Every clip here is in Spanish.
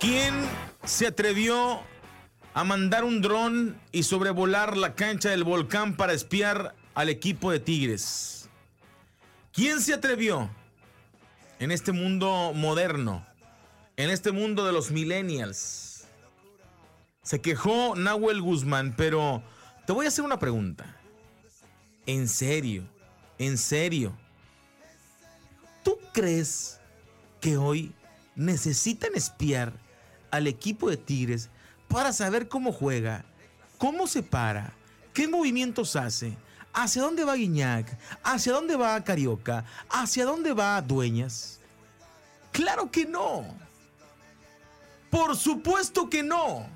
¿Quién se atrevió a mandar un dron y sobrevolar la cancha del volcán para espiar al equipo de Tigres? ¿Quién se atrevió en este mundo moderno, en este mundo de los millennials? Se quejó Nahuel Guzmán, pero te voy a hacer una pregunta. En serio, en serio. ¿Tú crees que hoy necesitan espiar al equipo de Tigres para saber cómo juega, cómo se para, qué movimientos hace, hacia dónde va Guiñac, hacia dónde va Carioca, hacia dónde va Dueñas. Claro que no. Por supuesto que no.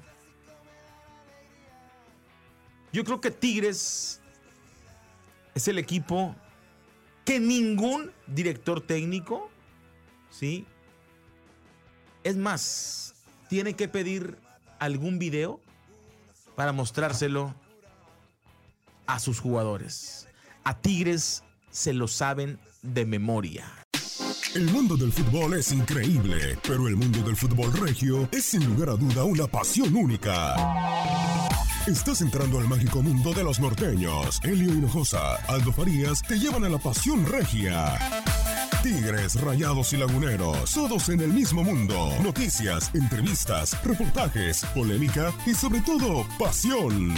Yo creo que Tigres es el equipo que ningún director técnico, ¿sí? Es más, tiene que pedir algún video para mostrárselo a sus jugadores. A Tigres se lo saben de memoria. El mundo del fútbol es increíble, pero el mundo del fútbol regio es sin lugar a duda una pasión única. Estás entrando al mágico mundo de los norteños. Elio Hinojosa, Aldo Farías te llevan a la pasión regia. Tigres, Rayados y Laguneros, todos en el mismo mundo. Noticias, entrevistas, reportajes, polémica y sobre todo, pasión.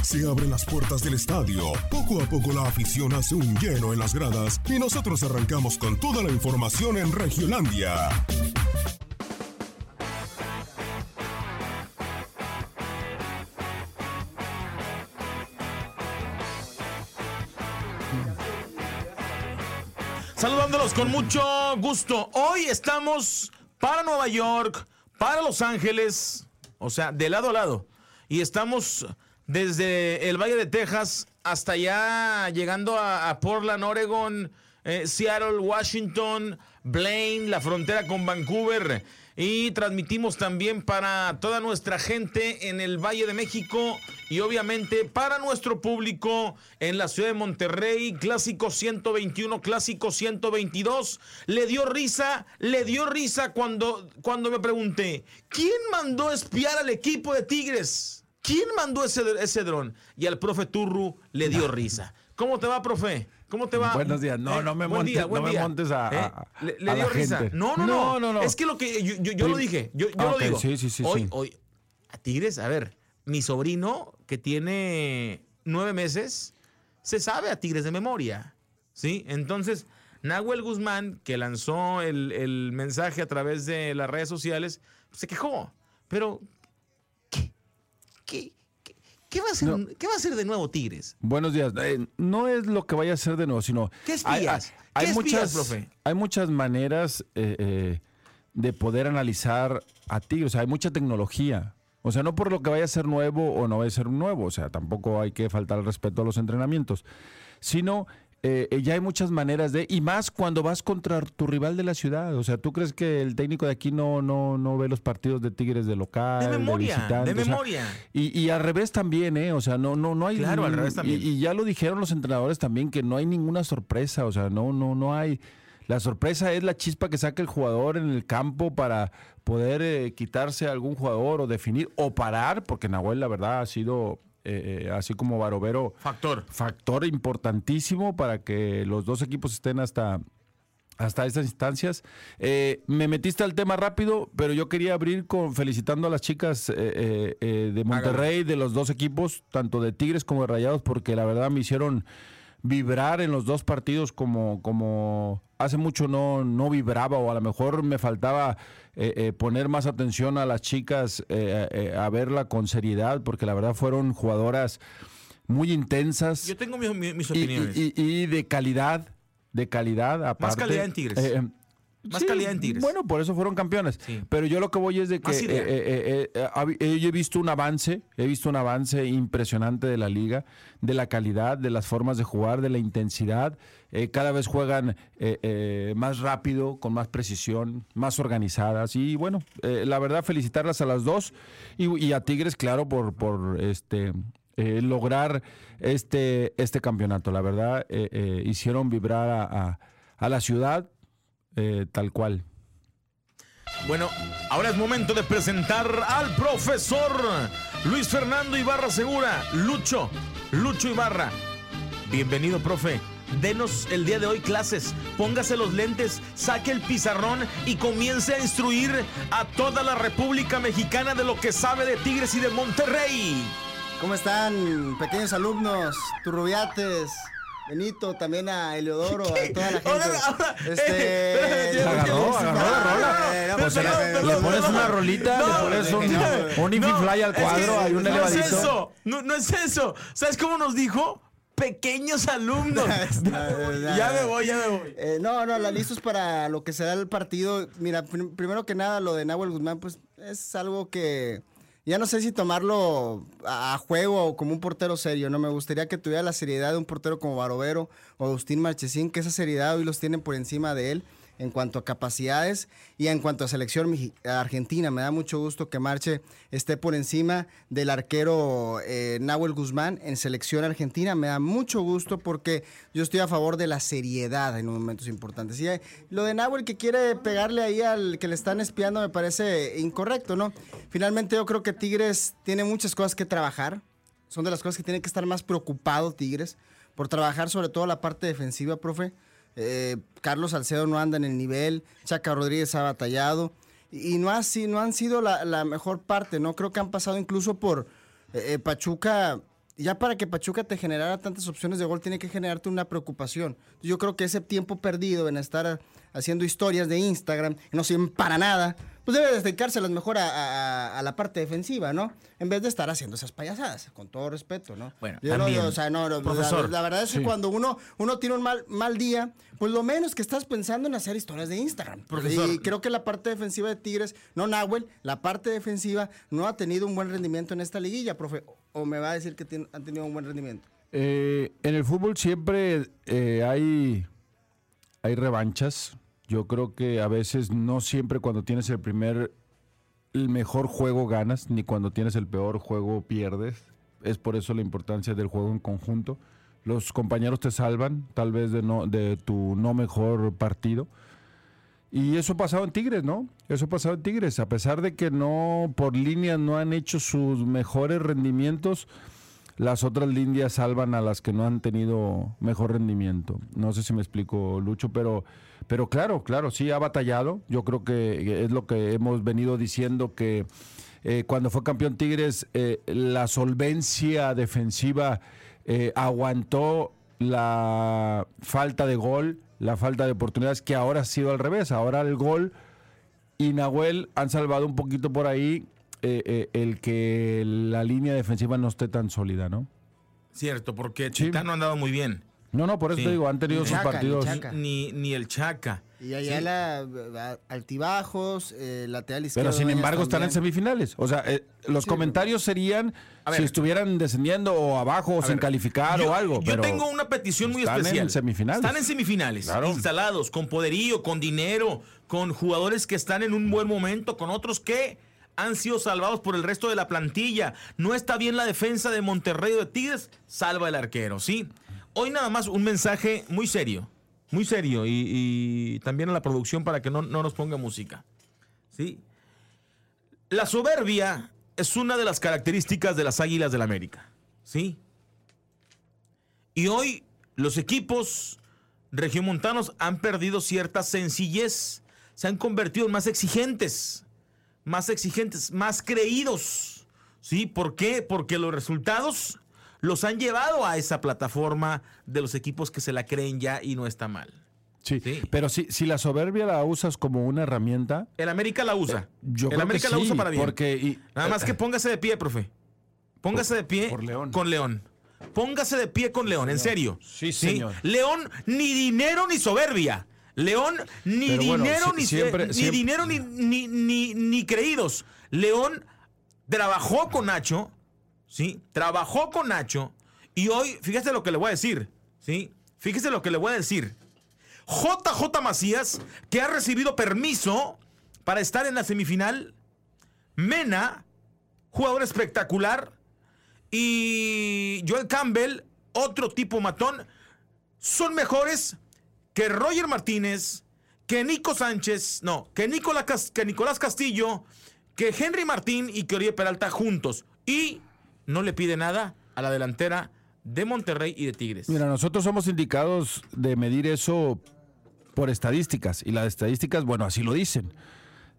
Se abren las puertas del estadio. Poco a poco la afición hace un lleno en las gradas y nosotros arrancamos con toda la información en Regiolandia. Con mucho gusto. Hoy estamos para Nueva York, para Los Ángeles, o sea, de lado a lado. Y estamos desde el Valle de Texas hasta allá, llegando a, a Portland, Oregon, eh, Seattle, Washington, Blaine, la frontera con Vancouver. Y transmitimos también para toda nuestra gente en el Valle de México y obviamente para nuestro público en la ciudad de Monterrey, clásico 121, clásico 122. Le dio risa, le dio risa cuando, cuando me pregunté, ¿quién mandó espiar al equipo de Tigres? ¿Quién mandó ese, ese dron? Y al profe Turru le dio risa. ¿Cómo te va, profe? ¿Cómo te va? Buenos días. No, Eh, no me montes, día, no me montes a, ¿Eh? a- Le, dio la risa. gente. No, no, no, No, no, no. Es que lo que yo, yo- yo lo dije. Yo, yo Ah, lo digo. sí, sí, sí, Hoy, sí. hoy, a Tigres, a ver, mi sobrino que tiene nueve meses se sabe a Tigres de memoria. ¿Sí? Entonces, Nahuel Guzmán, que lanzó el, el mensaje a través de las redes sociales, se quejó. Pero, ¿qué, qué, qué- va, a hacer, No. ¿qué va a hacer de nuevo Tigres? Buenos días. Eh, no es lo que vaya a hacer de nuevo, sino. ¿Qué espías? Hay, ¿Qué espías, muchas, profe? hay muchas maneras eh, eh, de poder analizar a Tigres. O sea, hay mucha tecnología. O sea, no por lo que vaya a ser nuevo o no vaya a ser nuevo. O sea, tampoco hay que faltar el respeto a los entrenamientos. Sino. Eh, eh, ya hay muchas maneras de, y más cuando vas contra tu rival de la ciudad. O sea, ¿tú crees que el técnico de aquí no, no, no ve los partidos de Tigres de local? De memoria, de O sea, memoria. y, y al revés también, ¿eh? O sea, no, no, no hay. Claro, al revés también. Y, y ya lo dijeron los entrenadores también, que no hay ninguna sorpresa. O sea, no, no, no hay. La sorpresa es la chispa que saca el jugador en el campo para poder eh, quitarse a algún jugador o definir o parar, porque Nahuel, la verdad, ha sido. Eh, así como Barovero, Factor. factor importantísimo para que los dos equipos estén hasta, hasta estas instancias. Eh, me metiste al tema rápido, pero yo quería abrir con felicitando a las chicas eh, eh, eh, de Monterrey, de los dos equipos, tanto de Tigres como de Rayados, porque la verdad me hicieron vibrar en los dos partidos como, como hace mucho no, no vibraba o a lo mejor me faltaba eh, eh, poner más atención a las chicas, eh, eh, a verla con seriedad, porque la verdad fueron jugadoras muy intensas Yo tengo mi- mi- mis y, opiniones. y- y- y de calidad, de calidad aparte. calidad en Tigres. Más calidad en Tigres. Bueno, por eso fueron campeones. Sí. Pero yo lo que voy es de que eh, eh, eh, eh, he visto un avance, he visto un avance impresionante de la liga, de la calidad, de las formas de jugar, de la intensidad. Cada vez juegan eh, eh, más rápido, con más precisión, más organizadas. Y bueno, la verdad, felicitarlas a las dos y, y a Tigres, claro, por, por este eh, lograr este, este campeonato. La verdad, eh, eh, hicieron vibrar a, a- a la ciudad eh, tal cual. Bueno, ahora es momento de presentar al profesor Luis Fernando Ibarra Segura. Lucho, Lucho Ibarra. Bienvenido, profe. Denos el día de hoy clases, póngase los lentes, saque el pizarrón y comience a instruir a toda la República Mexicana de lo que sabe de Tigres y de Monterrey. ¿Cómo están, pequeños alumnos, turrubiates? Benito, también a Eliodoro, a toda la gente. Ahora, ahora, Este, eh, Agarró, agarró la rola. No, Pues le- pones una rolita, No, le pones un, no, un No, Fly al cuadro, hay un no elevadito. es eso, no, no es eso. ¿Sabes cómo nos dijo? Pequeños alumnos. ya me voy, ya me voy. Eh, no, no, la listos para lo que será el partido. Mira, prim- primero que nada, lo de Nahuel Guzmán, pues es algo que ya no sé si tomarlo a, juego o como un portero serio, ¿no? Me gustaría que tuviera la seriedad de un portero como Barovero o Agustín Marchesín, que esa seriedad hoy los tienen por encima de él en cuanto a capacidades y en cuanto a selección argentina. Me da mucho gusto que Marche esté por encima del arquero eh, Nahuel Guzmán en selección argentina. Me da mucho gusto porque yo estoy a favor de la seriedad en momentos importantes. Y eh, lo de Nahuel que quiere pegarle ahí al que le están espiando me parece incorrecto, ¿no? Finalmente yo creo que Tigres tiene muchas cosas que trabajar. Son de las cosas que tiene que estar más preocupado Tigres por trabajar sobre todo la parte defensiva, profe. Eh, Carlos Salcedo no anda en el nivel, Chaca Rodríguez ha batallado y, no, ha, si- no han sido la, mejor parte, ¿no? Creo que han pasado incluso por eh, eh, Pachuca. Ya para que Pachuca te generara tantas opciones de gol, tiene que generarte una preocupación. Yo creo que ese tiempo perdido en estar haciendo historias de Instagram, no sirven para nada, pues debe dedicárselas mejor a, a- a la parte defensiva, ¿no? En vez de estar haciendo esas payasadas, con todo respeto, ¿no? Bueno, Yo no- también, o sea, no, no, la- profesor, la, verdad es que sí. cuando uno, uno tiene un mal, mal día, pues lo menos que estás pensando en hacer historias de Instagram. Profesor. Y creo que la parte defensiva de Tigres, no Nahuel, la parte defensiva no ha tenido un buen rendimiento en esta liguilla, profe. O me va a decir que tien- han tenido un buen rendimiento. Eh, en el fútbol siempre eh, hay, hay revanchas. Yo creo que a veces no siempre cuando tienes el primer, el mejor juego ganas, ni cuando tienes el peor juego pierdes. Es por eso la importancia del juego en conjunto. Los compañeros te salvan, tal vez de, no, de tu no mejor partido. Y eso ha pasado en Tigres, ¿no? Eso ha pasado en Tigres. A pesar de que no, por líneas no han hecho sus mejores rendimientos, las otras líneas salvan a las que no han tenido mejor rendimiento. No sé si me explico, Lucho, pero, pero claro, claro, sí ha batallado. Yo creo que es lo que hemos venido diciendo que eh, cuando fue campeón Tigres, eh, la solvencia defensiva eh, aguantó la falta de gol, la falta de oportunidades, que ahora ha sido al revés. Ahora el gol y Nahuel han salvado un poquito por ahí eh, eh, el que la línea defensiva no esté tan sólida, ¿no? Cierto, porque Chita no ha andado muy bien. No, no, por eso Sí. te digo, han tenido Ni sus Chaca, ni partidos. Chaca. Ni, ni el Chaca. Y allá Sí. la, altibajos, eh, lateral izquierdo. Pero sin embargo están en semifinales. O sea, eh, los comentarios serían si estuvieran descendiendo o abajo o sin ver, calificar yo, o algo. Yo pero tengo una petición muy están especial. en semifinales. Están en semifinales, Claro. instalados, con poderío, con dinero, con jugadores que están en un buen momento, con otros que han sido salvados por el resto de la plantilla. No está bien la defensa de Monterrey o de Tigres, salva el arquero, ¿sí? Hoy nada más un mensaje muy serio, muy serio, y, también a la producción para que no, no nos ponga música, ¿sí? La soberbia es una de las características de las Águilas del América, ¿sí? Y hoy los equipos regiomontanos han perdido cierta sencillez, se han convertido en más exigentes, más exigentes, más creídos. ¿Sí? ¿Por qué? Porque los resultados los han llevado a esa plataforma de los equipos que se la creen ya y no está mal. sí. Pero si, si la soberbia la usas como una herramienta, El América la usa. Eh, yo el creo América que la sí, usa para bien. porque y- Nada más que póngase de pie, profe. Póngase de pie por León. con León. Póngase de pie con León, en serio. Sí, señor. León, ni dinero ni soberbia. León, ni bueno, dinero si- ni, siempre- ni siempre- dinero ni, ni, ni, ni creídos. León trabajó con Nacho, ¿sí? Trabajó con Nacho. Y hoy, fíjese lo que le voy a decir, ¿sí? Fíjese lo que le voy a decir. JJ Macías, que ha recibido permiso para estar en la semifinal. Mena, jugador espectacular. Y Joel Campbell, otro tipo matón. Son mejores que Roger Martínez, que Nico Sánchez, no, que, Nicolás, que Nicolás Castillo, que Henry Martín y que Oribe Peralta juntos. Y no le pide nada a la delantera de Monterrey y de Tigres. Mira, nosotros somos indicados de medir eso por estadísticas. Y las estadísticas, bueno, así lo dicen.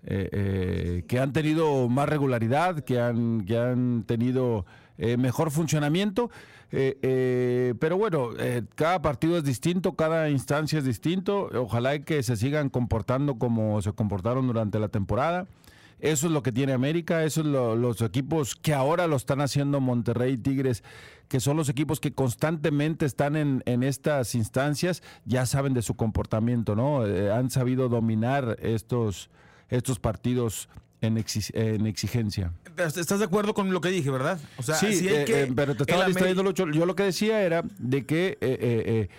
Eh, eh, que han tenido más regularidad, que han, que han tenido eh, mejor funcionamiento. Eh, eh, pero bueno, eh, cada partido es distinto, cada instancia es distinto. Ojalá que se sigan comportando como se comportaron durante la temporada. Eso es lo que tiene América, eso es lo- los equipos que ahora lo están haciendo Monterrey y Tigres, que son los equipos que constantemente están en, en estas instancias, ya saben de su comportamiento, ¿no? Eh, han sabido dominar estos, estos partidos en, exi- en exigencia. ¿Estás de acuerdo con lo que dije, verdad? O sea, sí, si hay eh, que- eh, pero te estaba distrayendo, Lucho. Yo lo que decía era de que eh, eh, eh,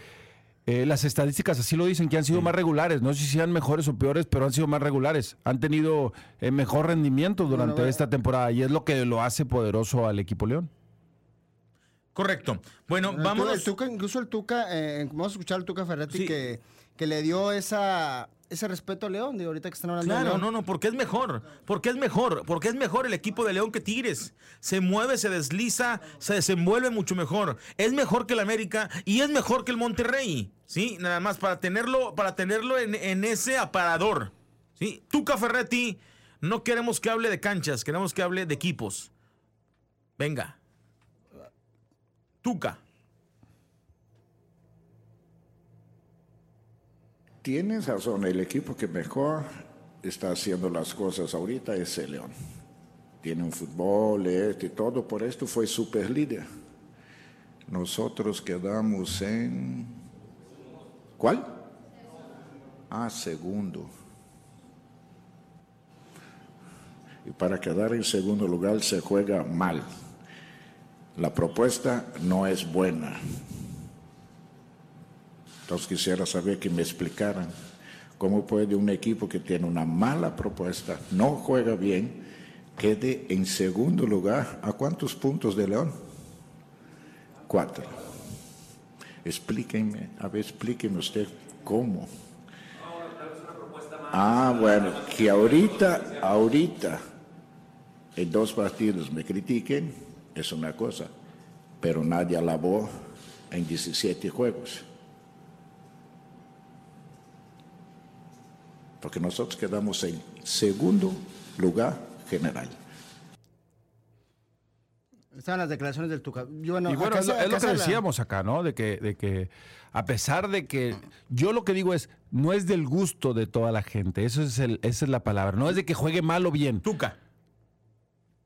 eh, las estadísticas así lo dicen, que han sido más regulares. No sé si sean mejores o peores, pero han sido más regulares. Han tenido eh, mejor rendimiento durante Bueno, esta temporada y es lo que lo hace poderoso al equipo León. Correcto. Bueno, Tuca, incluso el Tuca, eh, vamos a escuchar al Tuca Ferretti Sí. que, que le dio esa, ese respeto a León, digo, ahorita que están hablando de Claro, León. no, no, porque es mejor, porque es mejor, porque es mejor el equipo de León que Tigres. Se mueve, se desliza, se desenvuelve mucho mejor. Es mejor que el América y es mejor que el Monterrey. Sí, nada más para tenerlo, para tenerlo en, en ese aparador. Sí, Tuca Ferretti, no queremos que hable de canchas, queremos que hable de equipos. Venga. Tuca. Tienes razón, el equipo que mejor está haciendo las cosas ahorita es el León. Tiene un fútbol, este y todo, por esto fue super líder. Nosotros quedamos en... ¿Cuál? Ah, segundo. Y para quedar en segundo lugar se juega mal. La propuesta no es buena. Entonces quisiera saber que me explicaran cómo puede un equipo que tiene una mala propuesta, no juega bien, quede en segundo lugar. ¿A cuántos puntos de León? Cuatro. Explíquenme, a ver, explíqueme usted cómo. Ah, bueno, que ahorita, ahorita, en dos partidos me critiquen, es una cosa, pero nadie alabó en 17 juegos. Porque nosotros quedamos en segundo lugar general. Estaban las declaraciones del Tuca. Yo, bueno, y bueno, acá es, lo- es que decíamos acá, ¿no? De que, de que a pesar de que yo lo que digo es, no es del gusto de toda la gente, eso es el, esa es la palabra, no es de que juegue mal o bien. Tuca.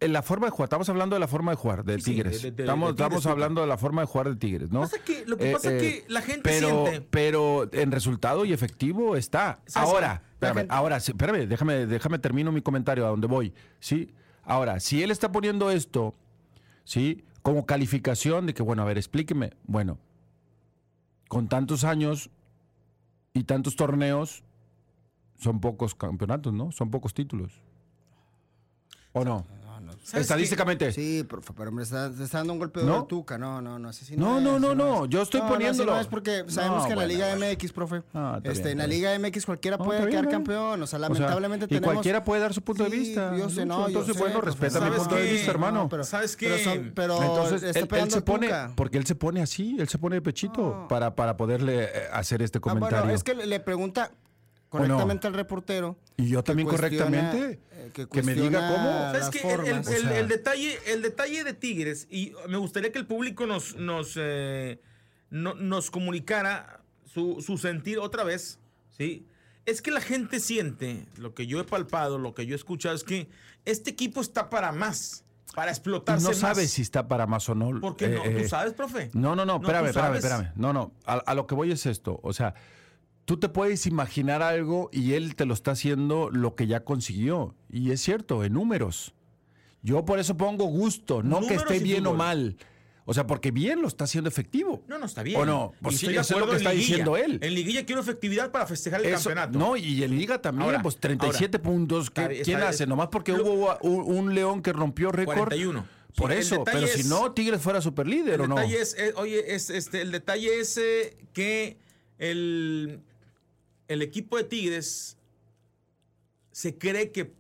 En la forma de jugar, estamos hablando de la forma de jugar de Sí, Tigres. de- de- de estamos Tigres, estamos hablando de la forma de jugar de Tigres, ¿no? Eh, Pasa que- lo que pasa es que la gente pero, siente- Pero en resultado y efectivo está. Ahora, espérame, gente- ahora, espérame, déjame, déjame termino mi comentario a donde voy. ¿sí? Ahora, si él está poniendo esto, ¿sí? Como calificación de que, bueno, a ver, explíqueme. Bueno, con tantos años y tantos torneos, son pocos campeonatos, ¿no? Son pocos títulos. ¿O no? ¿Sabes Estadísticamente. qué? Sí, pero, pero me está, dando un golpe de ¿No? Tuca. No, no, no. Así sí No, no, no, no, es. yo estoy No, no, poniéndolo. No, es porque sabemos No, que en la bueno, Liga bueno. MX, profe, Ah, este, bien, en la Liga MX cualquiera No, puede quedar bien, campeón. O sea, O sea, lamentablemente y tenemos... cualquiera puede dar su punto de vista. Yo sé, no, yo entonces, sé, bueno, profe. respeta mi ¿Sabes punto de vista, hermano. No, pero, ¿Sabes qué? Pero, son- pero Entonces, está él, él se pone, Tuca. porque él se pone así, él se pone de pechito para, para poderle eh, hacer este Ah, comentario. bueno, es que le, pregunta correctamente al reportero. y yo también correctamente, eh, que, me diga cómo. ¿Sabes qué? El, el- el- O sea- el detalle, el detalle de Tigres, y me gustaría que el público nos, nos, eh, no- nos comunicara su, su sentir otra vez, ¿sí? Es que la gente siente, lo que yo he palpado, lo que yo he escuchado, es que este equipo está para más, para explotarse no más. sabes si está para más o no. ¿Por qué no? Eh, ¿Tú eh, sabes, profe? No, no, no, ¿tú espérame, espérame, espérame. No, no, a, a lo que voy es esto. O sea, tú te puedes imaginar algo y él te lo está haciendo lo que ya consiguió. Y es cierto, en números. Yo por eso pongo gusto, no que esté bien o mal. O sea, porque bien lo está haciendo efectivo. No, no, está bien. ¿O no? Pues Y sí, eso es lo que está liguilla. diciendo él. En liguilla quiero efectividad para festejar el Eso- campeonato. No, y en Liga también, Ahora, pues 37 puntos. ¿qué- Está bien, ¿Quién está hace? Nomás porque Lo- hubo un, un León que rompió récord. 41. Por Sí, eso, pero si no, Tigres fuera super líder El o no. detalle es, eh, oye, es, este, el detalle es eh, que el, el equipo de Tigres se cree que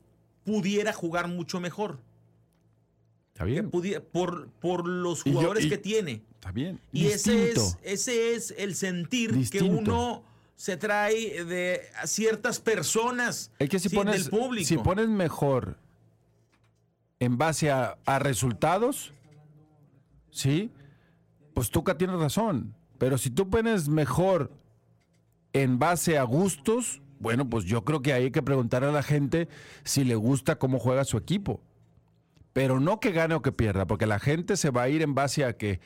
pudiera jugar mucho mejor. Está Que bien. pudiera- por, por los Y yo- jugadores y- que tiene. Está bien. Y ese es, ese es el sentir Distinto. que uno se trae de a ciertas personas Es que si sí, pones, del público. si pones mejor en base a, a resultados, ¿sí? Pues Tuca tiene razón. Pero si tú pones mejor en base a gustos, bueno, pues yo creo que hay que preguntar a la gente si le gusta cómo juega su equipo. Pero no que gane o que pierda, porque la gente se va a ir en base a que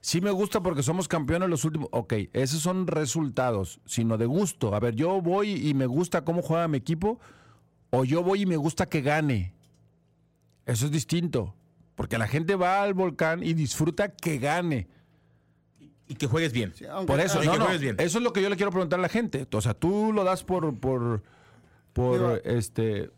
sí me gusta porque somos campeones los últimos. Ok, esos son resultados, sino de gusto. A ver, yo voy y me gusta cómo juega mi equipo, o yo voy y me gusta que gane. Eso es distinto, porque la gente va al volcán y disfruta que gane. Y que juegues bien. aunque- Por eso, y no, que no, juegues bien. eso es lo que yo le quiero preguntar a la gente. O sea, tú lo das por, por, por, Digo, este,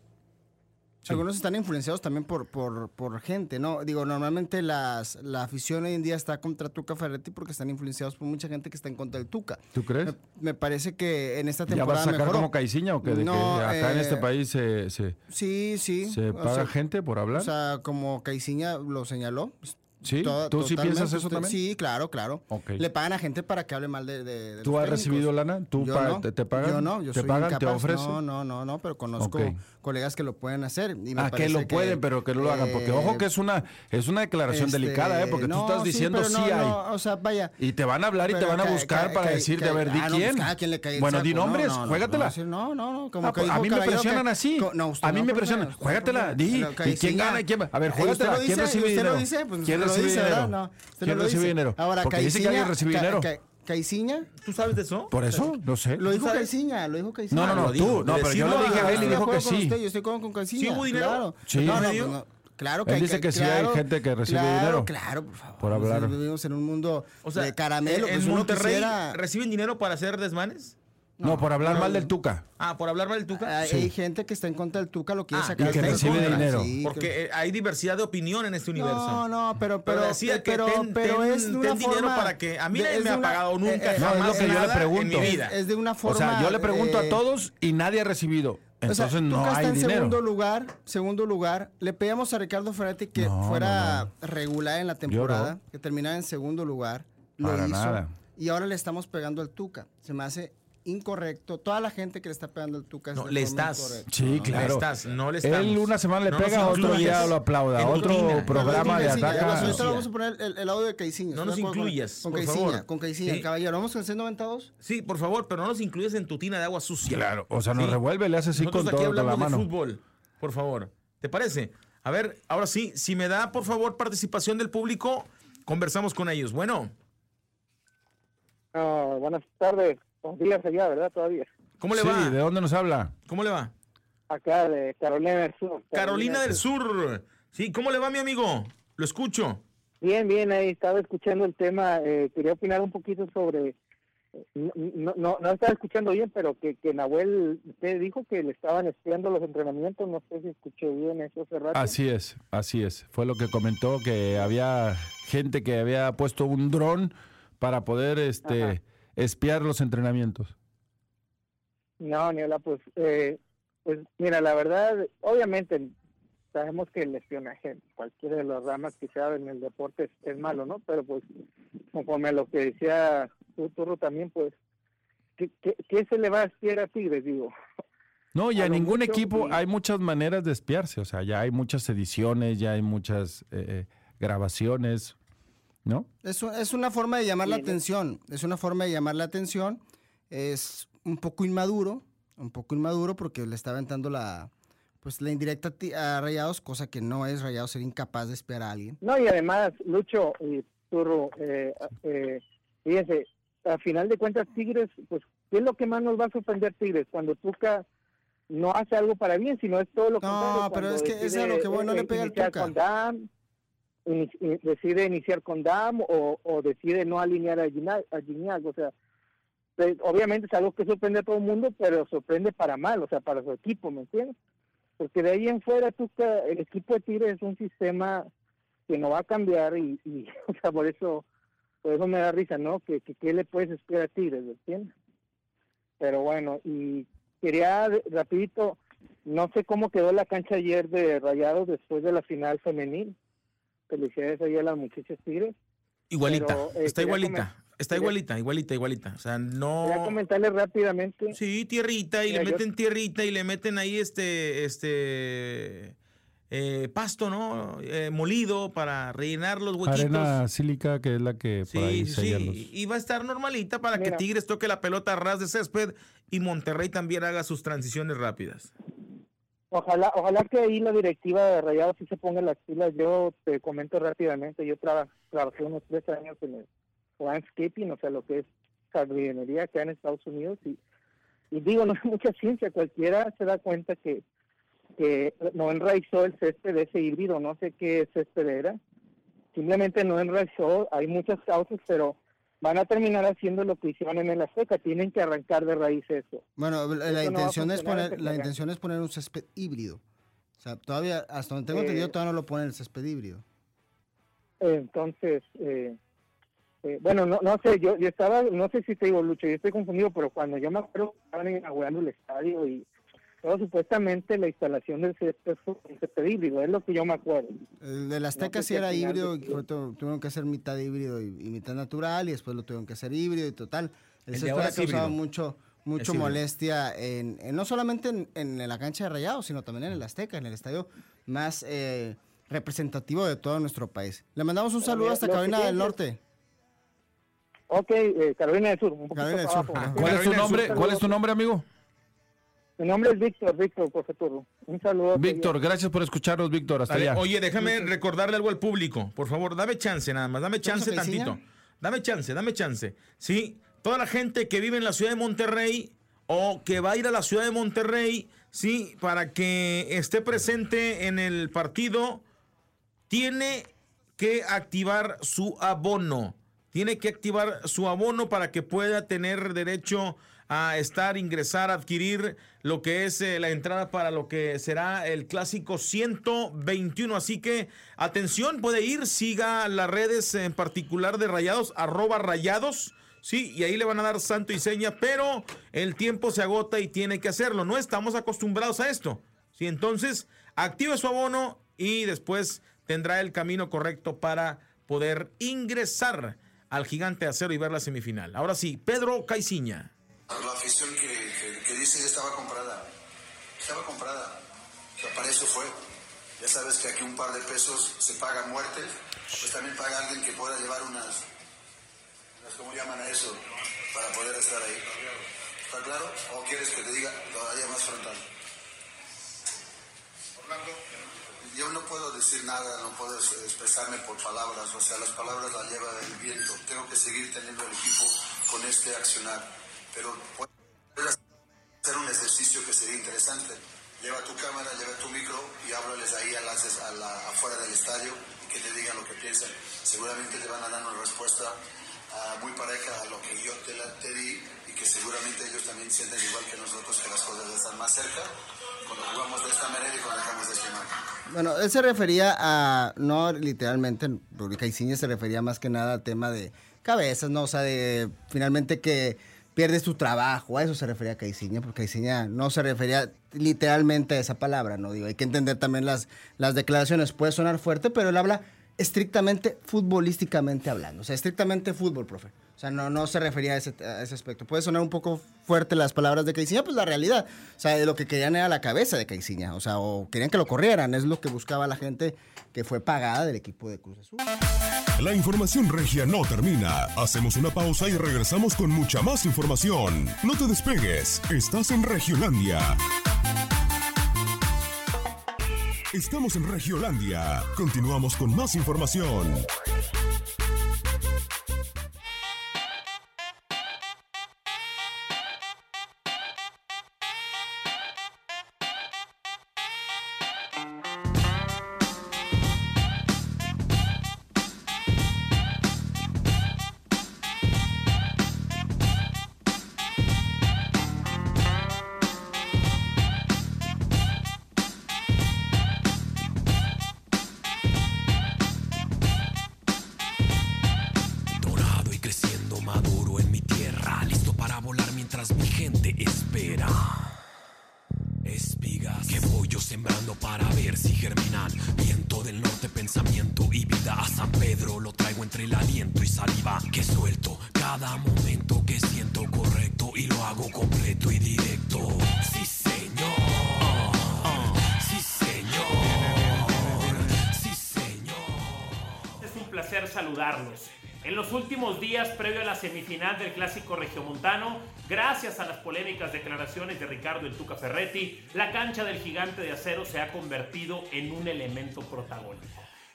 Algunos están influenciados también por, por, por gente, ¿no? Digo, normalmente las, la afición hoy en día está contra Tuca Ferretti porque están influenciados por mucha gente que está en contra del Tuca. ¿tú crees? Me, me parece que en esta ¿Ya temporada vas a sacar mejoró. como Caiciña o que, de No, que acá en eh, este país se, se, Sí, sí. se o paga sea, gente por hablar? O sea, como Caiciña lo señaló. ¿Sí? ¿Tú sí piensas eso también? Sí, claro, claro. Ok. Le pagan a gente para que hable mal de, de- de ¿Tú los has técnicos. recibido lana? ¿Tú Yo pa- no. te- te pagan? Yo no, yo ¿Te soy pagan? ¿Te incapaz. ofrecen? No, no, no, no, pero conozco Ok. colegas que lo pueden hacer. Y me Ah, que lo pueden, pero que no lo hagan. Porque ojo que es una, es una declaración este, delicada, ¿eh? Porque tú no, estás sí, diciendo sí, no, hay. o sea, vaya. Y te van a hablar y te van a ca- buscar ca- para decirte, a ver, di ah, quién. pues bueno, di No, nombres, no, no, juégatela. no, sí, No, no. Como Ah, que pues, a mí me que- presionan así. a mí me profe, presionan. Juégatela, di. ¿Y quién gana? y quién va? A ver, Eh, ¿usted juégatela. ¿Quién recibe ¿Usted dinero? Pues ¿Quién usted lo recibe dice, dinero? ¿verdad? No, usted no ¿Quién lo recibe dice. dinero? Ahora, Porque dice que alguien Ca- dinero. Ca- Caiciña, ¿Tú sabes de eso? Por eso, no sé. lo dijo? Caiciña, lo dijo Caiciña. No, no, no, lo tú. No, pero yo le dije a él y dijo que sí. yo estoy con, con Caiciña. ¿Sí hubo dinero? Claro. Sí. No, no, pues no, Claro Él que hay dice que sí hay gente que recibe claro, dinero Claro, por favor. por hablar. Vivimos en un mundo O sea, de caramelo. ¿en pues Monterrey quisiera- reciben dinero para hacer desmanes? No, por hablar no, mal del Tuca. Ah, por hablar mal del Tuca. Hay, Sí. hay gente que está en contra del Tuca, lo quiere Ah, sacar. y que recibe contra. dinero. Sí, Porque eh, hay diversidad de opinión en este universo. No, no, pero, Pero pero, decía que pero, ten- pero ten- es de ten dinero forma para que- a mí nadie me ha una- pagado nunca, No, es lo que yo le pregunto. en mi vida. Es de una forma. O sea, yo le pregunto a eh, todos y nadie ha recibido. o sea, Entonces no Tuca hay está en dinero. segundo lugar, segundo lugar. Le pedíamos a Ricardo Ferretti que No, fuera regular en la temporada, que terminara en segundo lugar. Lo Para hizo. nada. Y ahora le estamos pegando al Tuca. Se me hace incorrecto. Toda la gente que le está pegando al Tuca No, le estás. incorrecta. Sí, No, claro. le estás, no le estamos. Él una semana le No pega, otro incluyas día lo aplauda. en Otro rutina. programa de ataca. vamos- ahorita vamos a poner el, el audio de Caiciña. No nos incluyas, Con Caiciña, con Caiciña. Sí. Caballero, ¿vamos con el 92? Sí, por favor, pero no nos incluyes en tu tina de agua sucia. Claro, o sea, nos revuelve, le hace así Nosotros con aquí todo, con la de mano. fútbol, por favor. ¿Te parece? A ver, ahora sí, si me da, por favor, participación del público, conversamos con ellos. Bueno, Ah, buenas tardes, buenos días allá, ¿verdad? Todavía. ¿cómo le Sí, va? ¿de dónde nos habla? ¿Cómo le va? Acá de Carolina del Sur. Carolina del Sur. Sí, ¿cómo le va, mi amigo? Lo escucho. Bien, bien, ahí estaba escuchando el tema. eh, quería opinar un poquito sobre. eh, No, no, no, no estaba escuchando bien, pero que, que Nahuel, usted dijo que le estaban espiando los entrenamientos. No sé si escuché bien eso hace rato. Así es, así es. Fue lo que comentó que había gente que había puesto un dron para poder este espiar los entrenamientos. No, Niola, pues, eh, pues mira, la verdad, obviamente sabemos que el espionaje cualquiera de las ramas que sea en el deporte es, es malo, ¿no? Pero pues, conforme a lo que decía tú, Turro, también, pues, ¿qué, qué, qué se le va a espiar a Tigres, digo? No, y A ningún mucho, equipo hay muchas maneras de espiarse. O sea, ya hay muchas ediciones, ya hay muchas eh, eh, grabaciones, ¿no? Es, es una forma de llamar la ¿no? atención. Es una forma de llamar la atención. Es un poco inmaduro, un poco inmaduro porque le está aventando la, pues, la indirecta a Rayados, cosa que no es Rayados ser incapaz de espiar a alguien. No, y además, Lucho y Turro, eh, eh, fíjense, a final de cuentas, Tigres, pues, ¿qué es lo que más nos va a sorprender Tigres? Cuando Tuca no hace algo para bien, sino es todo lo No, contrario. pero es que es a lo que voy, no eh, le pega al iniciar Tuca. con i- decide iniciar con Dam o, decide no alinear a Gignac, o sea, pues, obviamente es algo que sorprende a todo el mundo, pero sorprende para mal, o sea, para su equipo, ¿me entiendes? Porque de ahí en fuera, Tuca, el equipo de Tigres es un sistema que no va a cambiar y, o sea, por eso, por eso me da risa, ¿no? Que, que, ¿qué le puedes esperar a Tigres, ¿me entiendes? Pero bueno, y quería rapidito, no sé cómo quedó la cancha ayer de Rayados después de la final femenil. Felicidades ahí a las muchachas Tigres. Igualita, Pero, eh, está igualita, está igualita, igualita, igualita. O sea, no... Quería comentarles rápidamente. Sí, tierrita y Mira, le yo- meten tierrita y le meten ahí este, este eh, pasto, ¿no? Eh, molido para rellenar los huequitos. Arena sílica, que es la que por ahí Sí, sí, y va a estar normalita para que. Tigres toque la pelota a ras de césped y Monterrey también haga sus transiciones rápidas. Ojalá, ojalá que ahí la directiva de Rayados sí se ponga las pilas. Yo te comento rápidamente, yo traba- trabajé unos tres años en el landscaping, o sea, lo que es jardinería acá en Estados Unidos y, y digo, no es mucha ciencia, cualquiera se da cuenta que, que no enraizó el césped de ese híbrido, no sé qué césped era, simplemente no enraizó, hay muchas causas, pero van a terminar haciendo lo que hicieron en el Azteca, tienen que arrancar de raíz eso. Bueno, la, no intención es poner, la intención es poner un césped híbrido. O sea, todavía, hasta donde tengo Eh, entendido, todavía no lo ponen el césped híbrido. Entonces, eh, eh, bueno, no, no sé, yo, yo estaba, no sé si te digo, Lucho, yo estoy confundido, pero cuando yo me acuerdo que estaban inaugurando el estadio y todo, supuestamente la instalación del césped fue un césped híbrido, es lo que yo me acuerdo. El del Azteca sé sí si al era híbrido, de- y fue todo- tuvieron que hacer mitad híbrido y, y mitad natural, y después lo tuvieron que hacer híbrido y total. El El de césped ha causado híbrido. mucho, mucho molestia, en, en- no solamente en, en la cancha de Rayados, sino también en el Azteca, en el estadio más eh, representativo de todo nuestro país. Le mandamos un saludo mira, hasta Carolina del Norte. Ok, eh, Carolina del Sur, un Carolina del Sur. Ah, ¿Cuál es tu nombre? ¿Cuál es tu saludos. nombre, amigo? Mi nombre es Víctor, Víctor, profesor. Un saludo. Víctor, gracias por escucharnos, Víctor. Hasta Dale, allá. oye, déjame recordarle algo al público. Por favor, dame chance nada más. Dame chance tantito. Dame chance, dame chance. Sí, toda la gente que vive en la ciudad de Monterrey o que va a ir a la ciudad de Monterrey, sí, para que esté presente en el partido, tiene que activar su abono. Tiene que activar su abono para que pueda tener derecho a estar, ingresar, adquirir lo que es eh, la entrada para lo que será el clásico 121. Así que atención, puede ir, siga las redes en particular de Rayados, arroba Rayados. Sí, y ahí le van a dar santo y seña, pero el tiempo se agota y tiene que hacerlo. No estamos acostumbrados a esto. Sí, entonces active su abono y después tendrá el camino correcto para poder ingresar al gigante acero y ver la semifinal. Ahora sí, Pedro Caiciña. La afición que, que, que dice estaba comprada. Estaba comprada. O sea, para eso fue. Ya sabes que aquí un par de pesos se paga muerte. Pues también paga alguien que pueda llevar unas, unas ¿cómo llaman a eso? Para poder estar ahí. ¿Está claro? ¿O quieres que te diga todavía más frontal? Orlando. Yo no puedo decir nada, no puedo expresarme por palabras, o sea, las palabras las lleva el viento. Tengo que seguir teniendo el equipo con este accionar. Pero puedes hacer un ejercicio que sería interesante. Lleva tu cámara, lleva tu micro y háblales ahí a las, a la, afuera del estadio y que te digan lo que piensan. Seguramente te van a dar una respuesta uh, muy pareja a lo que yo te, la, te di y que seguramente ellos también sienten igual que nosotros que las cosas están más cerca cuando jugamos de esta manera y cuando dejamos de esta. Bueno, él se refería a, no literalmente, Caiciña se refería más que nada al tema de cabezas, ¿no? O sea, de finalmente que pierdes tu trabajo, a eso se refería Caiciña, porque Caiciña no se refería literalmente a esa palabra, ¿no? Digo, hay que entender también las, las declaraciones, puede sonar fuerte, pero él habla estrictamente futbolísticamente hablando, o sea, estrictamente fútbol, profe. O sea, no, no se refería a ese, ese aspecto. Puede sonar un poco fuerte las palabras de Caiciña, pues la realidad. O sea, lo que querían era la cabeza de Caiciña. O sea, o querían que lo corrieran. Es lo que buscaba la gente que fue pagada del equipo de Cruz Azul. La información regia no termina. Hacemos una pausa y regresamos con mucha más información. No te despegues. Estás en Regiolandia. Estamos en Regiolandia. Continuamos con más información. Gracias a las polémicas declaraciones de Ricardo El Tuca Ferretti, la cancha del gigante de acero se ha convertido en un elemento protagónico.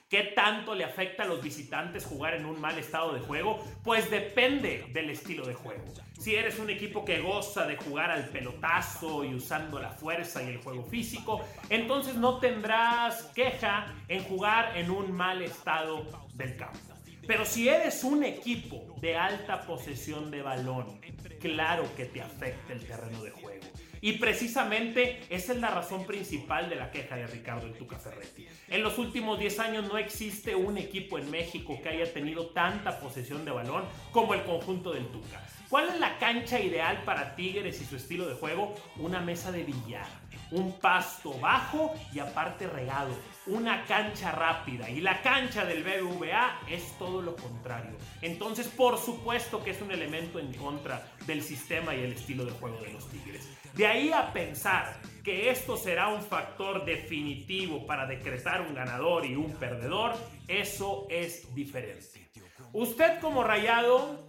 ¿Qué tanto le afecta a los visitantes jugar en un mal estado de juego? Pues depende del estilo de juego. Si eres un equipo que goza de jugar al pelotazo y usando la fuerza y el juego físico, entonces no tendrás queja en jugar en un mal estado del campo. Pero si eres un equipo de alta posesión de balón, claro que te afecta el terreno de juego. Y precisamente esa es la razón principal de la queja de Ricardo El Tuca Ferretti. En los últimos 10 años no existe un equipo en México que haya tenido tanta posesión de balón como el conjunto del Tuca. ¿Cuál es la cancha ideal para Tigres y su estilo de juego? Una mesa de billar, un pasto bajo y aparte regado, una cancha rápida. Y la cancha del BBVA es todo lo contrario. Entonces, por supuesto que es un elemento en contra del sistema y el estilo de juego de los Tigres. De ahí a pensar que esto será un factor definitivo para decretar un ganador y un perdedor, eso es diferente. Usted como rayado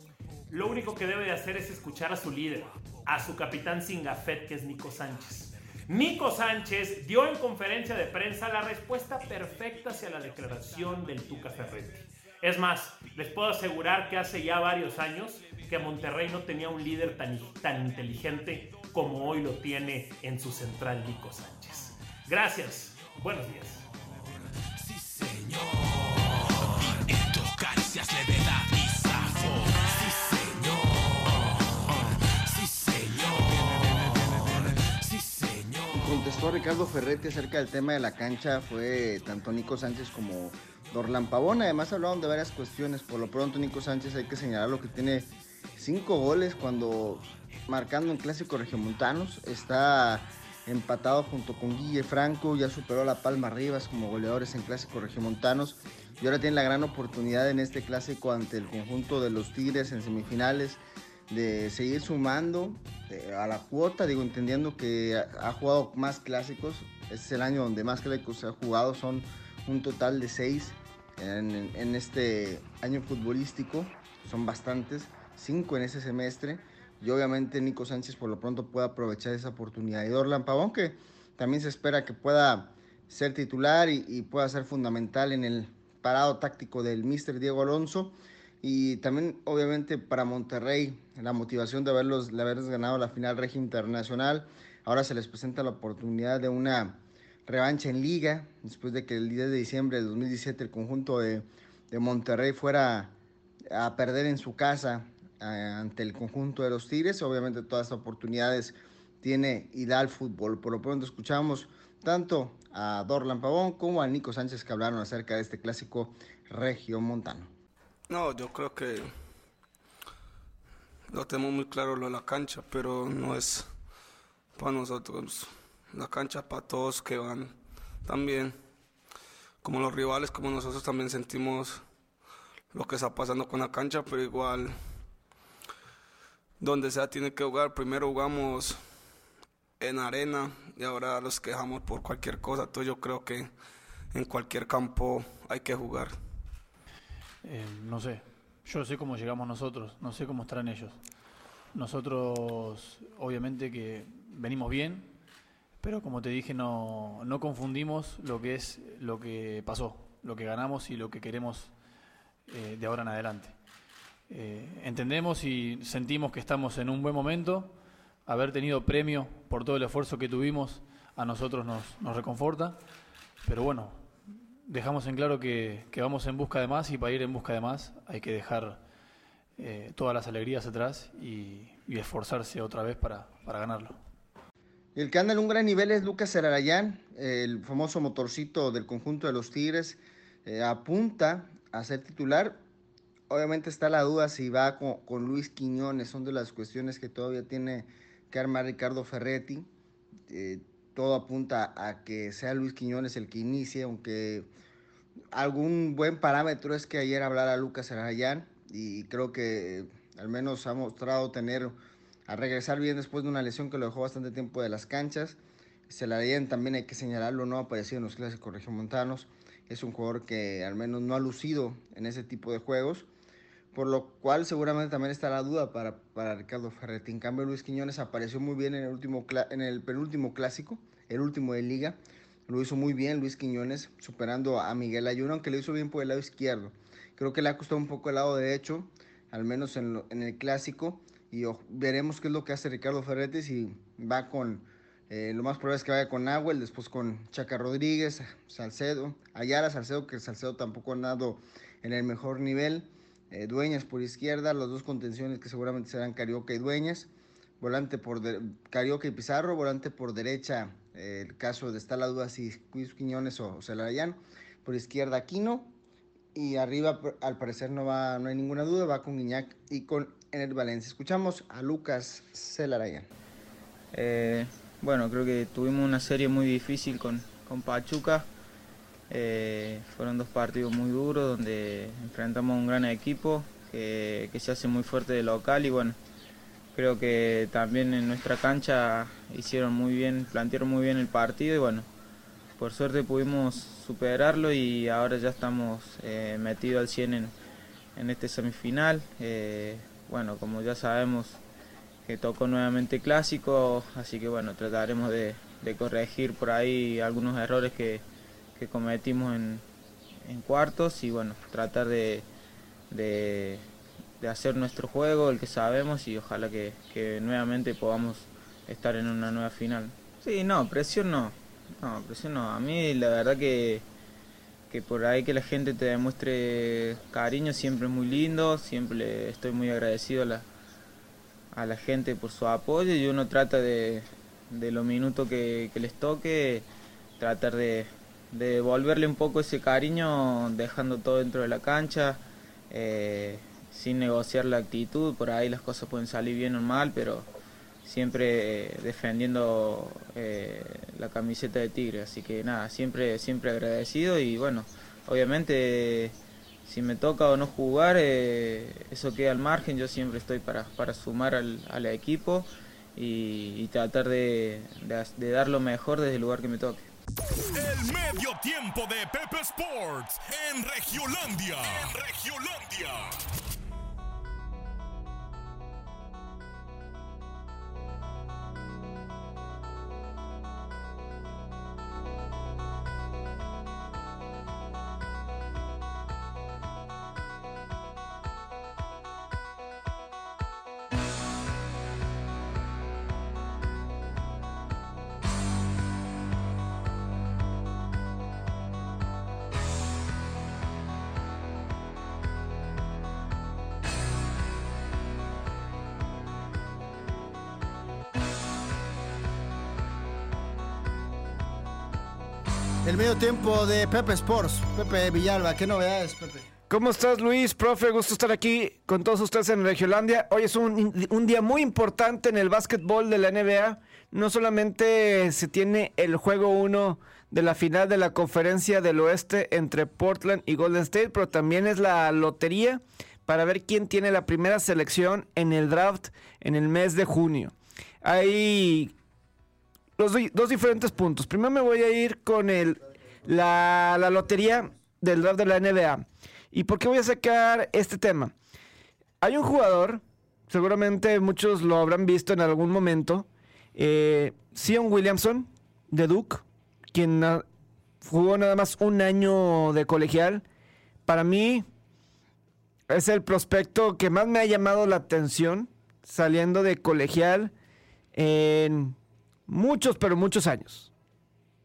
lo único que debe de hacer es escuchar a su líder, a su capitán sin gafet, que es Nico Sánchez. Nico Sánchez dio en conferencia de prensa la respuesta perfecta hacia la declaración del Tuca Ferretti. Es más, les puedo asegurar que hace ya varios años que Monterrey no tenía un líder tan, tan inteligente como hoy lo tiene en su central Nico Sánchez. Gracias, buenos días. Ricardo Ferretti acerca del tema de la cancha, fue tanto Nico Sánchez como Dorlan Pavón. Además hablaron de varias cuestiones. Por lo pronto Nico Sánchez hay que señalar lo que tiene cinco goles cuando marcando en Clásico Regiomontanos. Está empatado junto con Guille Franco, ya superó a la Palma Rivas como goleadores en Clásico Regiomontanos y ahora tiene la gran oportunidad en este clásico ante el conjunto de los Tigres en semifinales de seguir sumando eh, a la cuota, digo, entendiendo que ha, jugado más clásicos. Este es el año donde más clásicos se ha jugado, son un total de seis en, este año futbolístico, son bastantes, cinco en ese semestre. Y obviamente Nico Sánchez por lo pronto puede aprovechar esa oportunidad. Y Dorlan Pavón, que también se espera que pueda ser titular y, y pueda ser fundamental en el parado táctico del Mister Diego Alonso. Y también, obviamente, para Monterrey, la motivación de, haberlos, de haberles ganado la final regia internacional. Ahora se les presenta la oportunidad de una revancha en liga, después de que el 10 de diciembre de 2017 el conjunto de, de Monterrey fuera a perder en su casa eh, ante el conjunto de los Tigres. Obviamente todas estas oportunidades tiene y fútbol. Por lo pronto escuchamos tanto a Dorlan Pavón como a Nico Sánchez que hablaron acerca de este clásico regio montano. No, yo creo que lo tenemos muy claro lo de la cancha, pero no es para nosotros. La cancha para todos que van también. Como los rivales, como nosotros también sentimos lo que está pasando con la cancha, pero igual donde sea tiene que jugar. Primero jugamos en arena y ahora los quejamos por cualquier cosa. Entonces yo creo que en cualquier campo hay que jugar. Eh, no sé, yo sé cómo llegamos nosotros, no sé cómo estarán ellos. Nosotros, obviamente que venimos bien, pero como te dije, no, no confundimos lo que es lo que pasó, lo que ganamos y lo que queremos eh, de ahora en adelante. Eh, entendemos y sentimos que estamos en un buen momento. Haber tenido premio por todo el esfuerzo que tuvimos a nosotros nos, nos reconforta. Pero bueno, dejamos en claro que, que, vamos en busca de más y para ir en busca de más hay que dejar eh, todas las alegrías atrás y, esforzarse otra vez para, para, ganarlo. El que anda en un gran nivel es Lucas Ararayán, el famoso motorcito del conjunto de los Tigres. Eh, apunta a ser titular. Obviamente está la duda si va con, con, Luis Quiñones, son de las cuestiones que todavía tiene que armar Ricardo Ferretti. Eh, todo apunta a que sea Luis Quiñones el que inicie, aunque algún buen parámetro es que ayer hablara Lucas Arayán y creo que al menos ha mostrado tener a regresar bien después de una lesión que lo dejó bastante tiempo de las canchas. Celarayán también hay que señalarlo, no ha aparecido en los clásicos regiomontanos. Es un jugador que al menos no ha lucido en ese tipo de juegos, por lo cual seguramente también está la duda para, para Ricardo Ferretti. En cambio, Luis Quiñones apareció muy bien en el, último, en el penúltimo clásico, el último de liga. Lo hizo muy bien Luis Quiñones, superando a Miguel Ayuno, aunque lo hizo bien por el lado izquierdo. Creo que le ha costado un poco el lado derecho, al menos en, lo, en el clásico, y veremos qué es lo que hace Ricardo Ferretti, si va con eh, lo más probable es que vaya con Nahuel, después con Chaca Rodríguez, Salcedo, Ayala, Salcedo, que Salcedo tampoco ha andado en el mejor nivel. Eh, Dueñas por izquierda, las dos contenciones que seguramente serán Carioca y Dueñas. Volante por Carioca y Pizarro, volante por derecha, eh, el caso de está la duda si Luis Quiñones o, o Celarayán. Por izquierda Aquino. Y arriba, al parecer, no, va, no hay ninguna duda, va con Guiñac y con Ener Valencia. Escuchamos a Lucas Celarayán. Eh, bueno, creo que tuvimos una serie muy difícil con, con Pachuca. Eh, fueron dos partidos muy duros donde enfrentamos a un gran equipo que, se hace muy fuerte de local y bueno, creo que también en nuestra cancha hicieron muy bien, plantearon muy bien el partido y bueno, por suerte pudimos superarlo y ahora ya estamos eh, metidos al 100 en, este semifinal. Eh, bueno, como ya sabemos que tocó nuevamente clásico, así que bueno, trataremos de corregir por ahí algunos errores que, que cometimos en, en, cuartos y bueno, tratar de, hacer nuestro juego, el que sabemos y ojalá que, nuevamente podamos estar en una nueva final. Sí, no, presión no, no, presión no. A mí la verdad que, que por ahí que la gente te demuestre cariño siempre es muy lindo, siempre estoy muy agradecido a la, gente por su apoyo y uno trata de, de los minutos que les toque, tratar de, de devolverle un poco ese cariño dejando todo dentro de la cancha, eh, sin negociar la actitud, por ahí las cosas pueden salir bien o mal, pero siempre eh, defendiendo eh, la camiseta de Tigre, así que nada, siempre, siempre agradecido y bueno, obviamente si me toca o no jugar, eso queda al margen, yo siempre estoy para, para sumar al, al equipo y, tratar de, de dar lo mejor desde el lugar que me toque. El medio tiempo de Pepe Sports en Regiolandia. Regiolandia. Medio tiempo de Pepe Sports. Pepe Villalba, ¿qué novedades, Pepe? ¿Cómo estás, Luis? Profe, gusto estar aquí con todos ustedes en Regiolandia. Hoy es un, un, día muy importante en el básquetbol de la NBA. No solamente se tiene el juego 1 de la final de la conferencia del oeste entre Portland y Golden State, pero también es la lotería para ver quién tiene la primera selección en el draft en el mes de junio. Hay los dos diferentes puntos. Primero me voy a ir con el, la, la lotería del draft de la NBA. ¿Y por qué voy a sacar este tema? Hay un jugador, seguramente muchos lo habrán visto en algún momento, eh, Sion Williamson, de Duke, quien jugó nada más un año de colegial. Para mí es el prospecto que más me ha llamado la atención saliendo de colegial en muchos, pero muchos años.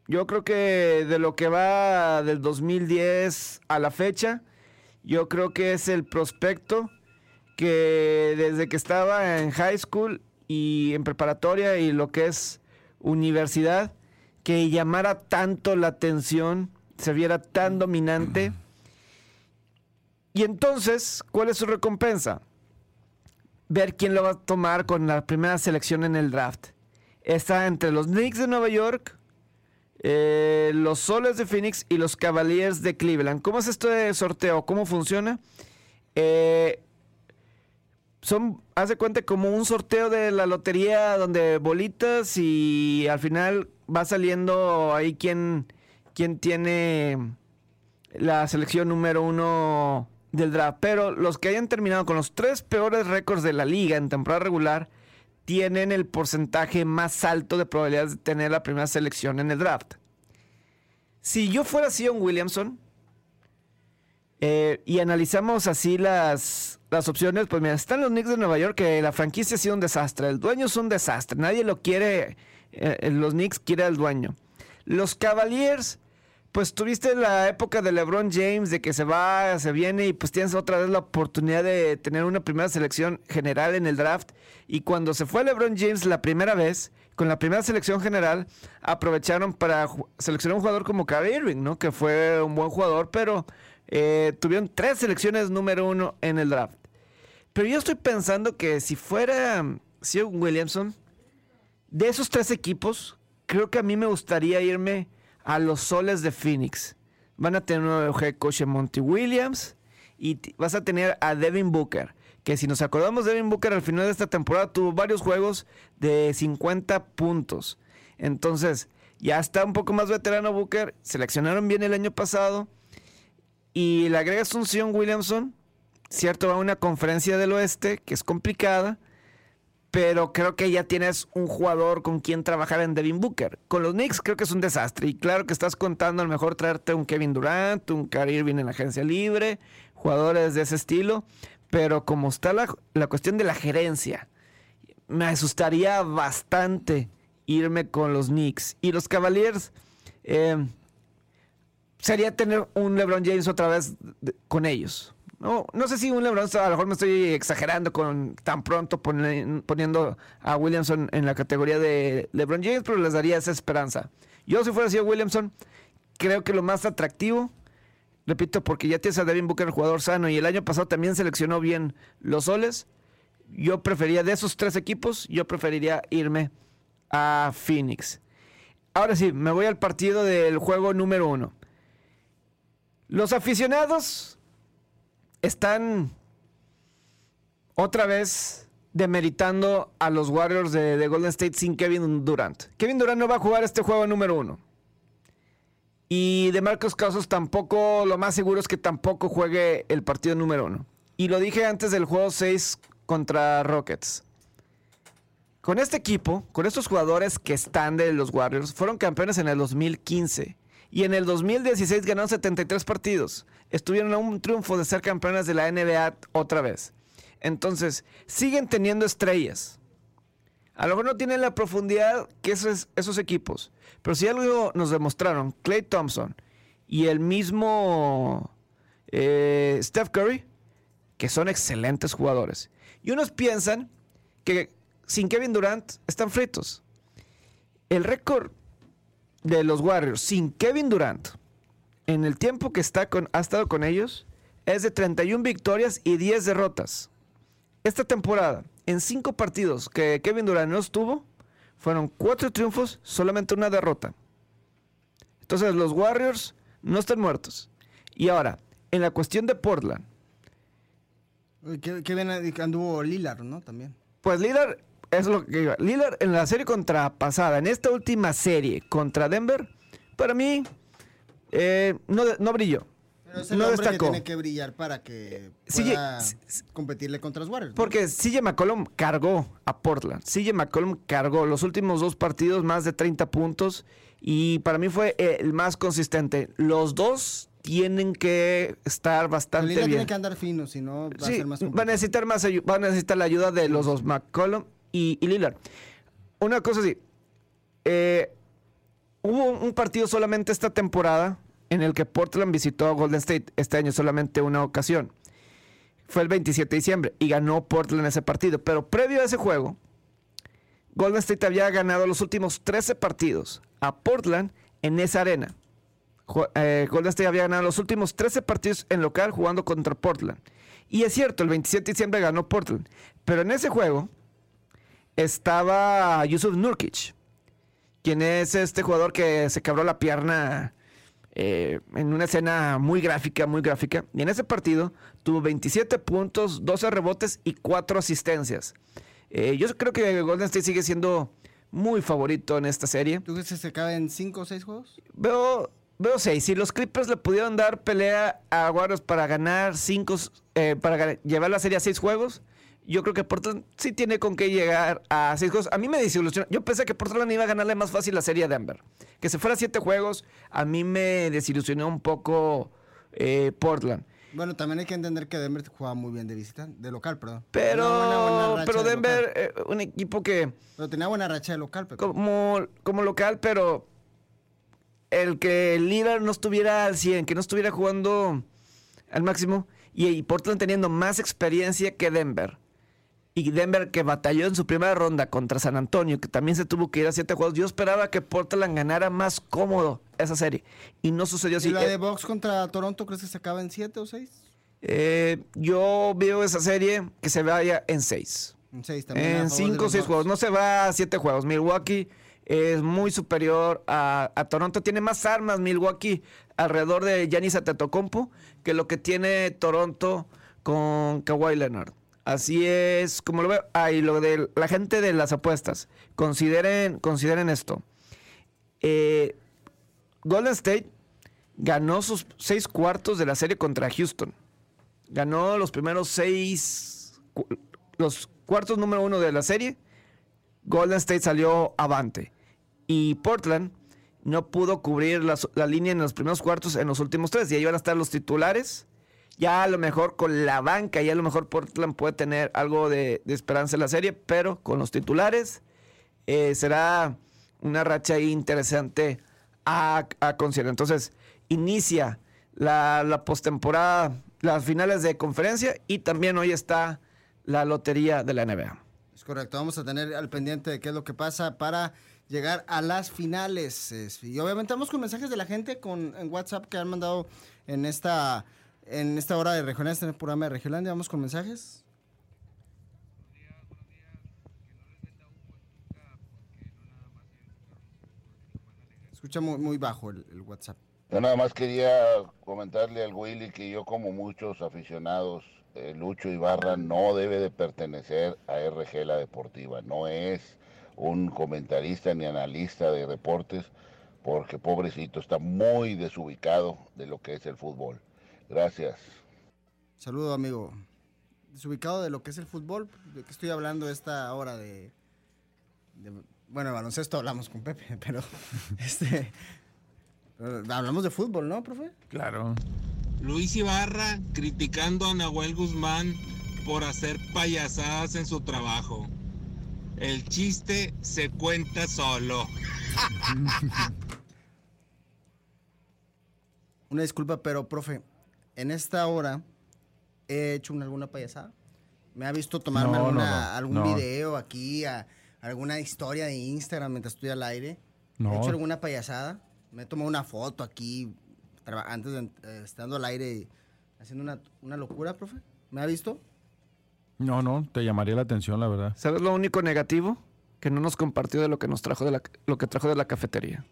Yo creo que de lo que va del 2010 a la fecha, yo creo que es el prospecto que desde que estaba en high school y en preparatoria y lo que es universidad, que llamara tanto la atención, se viera tan dominante. Y entonces, ¿cuál es su recompensa? Ver quién lo va a tomar con la primera selección en el draft. Está entre los Knicks de Nueva York, eh, los Soles de Phoenix y los Cavaliers de Cleveland. ¿Cómo es este sorteo? ¿Cómo funciona? Eh, son, haz de cuenta, como un sorteo de la lotería donde bolitas y al final va saliendo ahí quién, quién tiene la selección número uno del draft. Pero los que hayan terminado con los tres peores récords de la liga en temporada regular tienen el porcentaje más alto de probabilidades de tener la primera selección en el draft. Si yo fuera Sion Williamson eh, y analizamos así las, las opciones, pues mira, están los Knicks de Nueva York, que la franquicia ha sido un desastre, el dueño es un desastre, nadie lo quiere, eh, los Knicks quiere al dueño. Los Cavaliers, pues tuviste la época de LeBron James, de que se va, se viene y pues tienes otra vez la oportunidad de tener una primera selección general en el draft. Y cuando se fue LeBron James la primera vez, con la primera selección general, aprovecharon para seleccionar un jugador como Kyrie Irving, ¿no? Que fue un buen jugador, pero eh, tuvieron tres selecciones número uno en el draft. Pero yo estoy pensando que si fuera um, Sion Williamson, de esos tres equipos, creo que a mí me gustaría irme a los soles de Phoenix. Van a tener un nuevo head coach en Monty Williams y vas a tener a Devin Booker. Que si nos acordamos, Devin Booker al final de esta temporada tuvo varios juegos de 50 puntos. Entonces, ya está un poco más veterano Booker. Seleccionaron bien el año pasado. Y le agregas un Sion Williamson. Cierto, va a una conferencia del oeste que es complicada pero creo que ya tienes un jugador con quien trabajar en Devin Booker. Con los Knicks creo que es un desastre. Y claro que estás contando a lo mejor traerte un Kevin Durant, un Kyrie Irving en la agencia libre, jugadores de ese estilo. Pero como está la, la cuestión de la gerencia, me asustaría bastante irme con los Knicks. Y los Cavaliers, eh, sería tener un LeBron James otra vez con ellos. No, no sé si un LeBron, a lo mejor me estoy exagerando con tan pronto poniendo a Williamson en la categoría de LeBron James, pero les daría esa esperanza. Yo si fuera así a Williamson, creo que lo más atractivo, repito, porque ya tienes a Devin Booker, el jugador sano, y el año pasado también seleccionó bien los soles, yo prefería de esos tres equipos, yo preferiría irme a Phoenix. Ahora sí, me voy al partido del juego número uno. Los aficionados están otra vez demeritando a los Warriors de, de Golden State sin Kevin Durant. Kevin Durant no va a jugar este juego número uno. Y de Marcos Casos tampoco, lo más seguro es que tampoco juegue el partido número uno. Y lo dije antes del juego 6 contra Rockets. Con este equipo, con estos jugadores que están de los Warriors, fueron campeones en el 2015. Y en el 2016 ganaron 73 partidos. Estuvieron a un triunfo de ser campeones de la NBA otra vez. Entonces, siguen teniendo estrellas. A lo mejor no tienen la profundidad que esos, esos equipos. Pero si algo nos demostraron, Clay Thompson y el mismo eh, Steph Curry, que son excelentes jugadores. Y unos piensan que sin Kevin Durant están fritos. El récord de los Warriors sin Kevin Durant en el tiempo que está con, ha estado con ellos es de 31 victorias y 10 derrotas. Esta temporada, en 5 partidos que Kevin Durant no estuvo, fueron 4 triunfos, solamente una derrota. Entonces los Warriors no están muertos. Y ahora, en la cuestión de Portland. Que bien anduvo Lillard, ¿no? También. Pues Lillard es lo que iba. Lillard en la serie contra pasada, en esta última serie contra Denver, para mí eh, no, no brilló. Pero es el no que destacó. tiene que brillar para que pueda competirle contra los Warriors. ¿no? Porque CJ McCollum cargó a Portland. CJ McCollum cargó los últimos dos partidos más de 30 puntos y para mí fue el más consistente. Los dos tienen que estar bastante bien. tiene que andar fino, si no va a ser más va a necesitar más va a necesitar la ayuda de los dos, McCollum y, y Lillard. Una cosa así, eh, hubo un partido solamente esta temporada en el que Portland visitó a Golden State este año solamente una ocasión. Fue el 27 de diciembre y ganó Portland ese partido. Pero previo a ese juego, Golden State había ganado los últimos 13 partidos a Portland en esa arena. Eh, Golden State había ganado los últimos 13 partidos en local jugando contra Portland. Y es cierto, el 27 de diciembre ganó Portland. Pero en ese juego estaba Yusuf Nurkic, quien es este jugador que se quebró la pierna eh, en una escena muy gráfica, muy gráfica. Y en ese partido tuvo 27 puntos, 12 rebotes y 4 asistencias. Eh, yo creo que Golden State sigue siendo muy favorito en esta serie. ¿Tú crees que se acaba en 5 o 6 juegos? Veo, veo seis. Si los Clippers le pudieron dar pelea a Warriors para ganar cinco, eh, para llevar la serie a seis juegos, yo creo que Portland sí tiene con qué llegar a seis juegos. A mí me desilusionó. Yo pensé que Portland iba a ganarle más fácil la serie a Denver. Que se fuera a siete juegos, a mí me desilusionó un poco eh, Portland. Bueno, también hay que entender que Denver jugaba muy bien de visitante, de local, perdón. Pero, buena- buena pero de Denver, eh, un equipo que Pero tenía buena racha de local, Pepe. como, como local, pero el que el líder no estuviera al 100, que no estuviera jugando al máximo, y, y Portland teniendo más experiencia que Denver. Y Denver que batalló en su primera ronda contra San Antonio, que también se tuvo que ir a siete juegos. Yo esperaba que Portland ganara más cómodo esa serie. Y no sucedió así. ¿Y la Eh, de Box contra Toronto crees que se acaba en 7 o 6? eh, yo veo esa serie que se vaya en seis. En 6 también. En cinco o seis Bucks. juegos. No se va a siete juegos. Milwaukee es muy superior a, a Toronto. Tiene más armas Milwaukee alrededor de Giannis Antetokounmpo que lo que tiene Toronto con Kawhi Leonard. Así es como lo veo. Ah, y lo de la gente de las apuestas. Consideren, consideren esto. Eh, Golden State ganó sus seis cuartos de la serie contra Houston. Ganó los primeros seis, los cuartos número uno de la serie. Golden State salió avante. Y Portland no pudo cubrir la, la línea en los primeros cuartos en los últimos tres. Y ahí van a estar los titulares. Ya a lo mejor con la banca, ya a lo mejor Portland puede tener algo de, esperanza en la serie, pero con los titulares eh, será una racha ahí interesante a, a considerar. Entonces, inicia la, postemporada, las finales de conferencia y también hoy está la lotería de la NBA. Es correcto, vamos a tener al pendiente de qué es lo que pasa para llegar a las finales. Es- Y obviamente vamos con mensajes de la gente con, en WhatsApp que han mandado en esta, en esta hora de regionales, en el programa de Regiolandia. Vamos con mensajes. Escucha muy, bajo el, el WhatsApp. Yo nada más quería comentarle al Willy que yo como muchos aficionados, eh, Lucho Ibarra no debe de pertenecer a RG La Deportiva, no es un comentarista ni analista de deportes, porque pobrecito está muy desubicado de lo que es el fútbol. Gracias. Saludo, amigo. Desubicado de lo que es el fútbol, de que estoy hablando esta hora de, de- bueno, de baloncesto hablamos con Pepe, pero este pero hablamos de fútbol, ¿no, profe? Claro. Luis Ibarra criticando a Nahuel Guzmán por hacer payasadas en su trabajo. El chiste se cuenta solo. Una disculpa, pero profe, en esta hora he hecho una- alguna payasada. ¿Me ha visto tomarme No, alguna- no, algún no. video aquí, a- alguna historia de Instagram mientras estoy al aire? No. ¿He hecho alguna payasada? Me he tomado una foto aquí antes de eh, estando al aire haciendo una, una locura, profe. ¿Me ha visto? No, no, te llamaría la atención, la verdad. ¿Sabes lo único negativo? Que no nos compartió de lo que nos trajo de la, lo que trajo de la cafetería.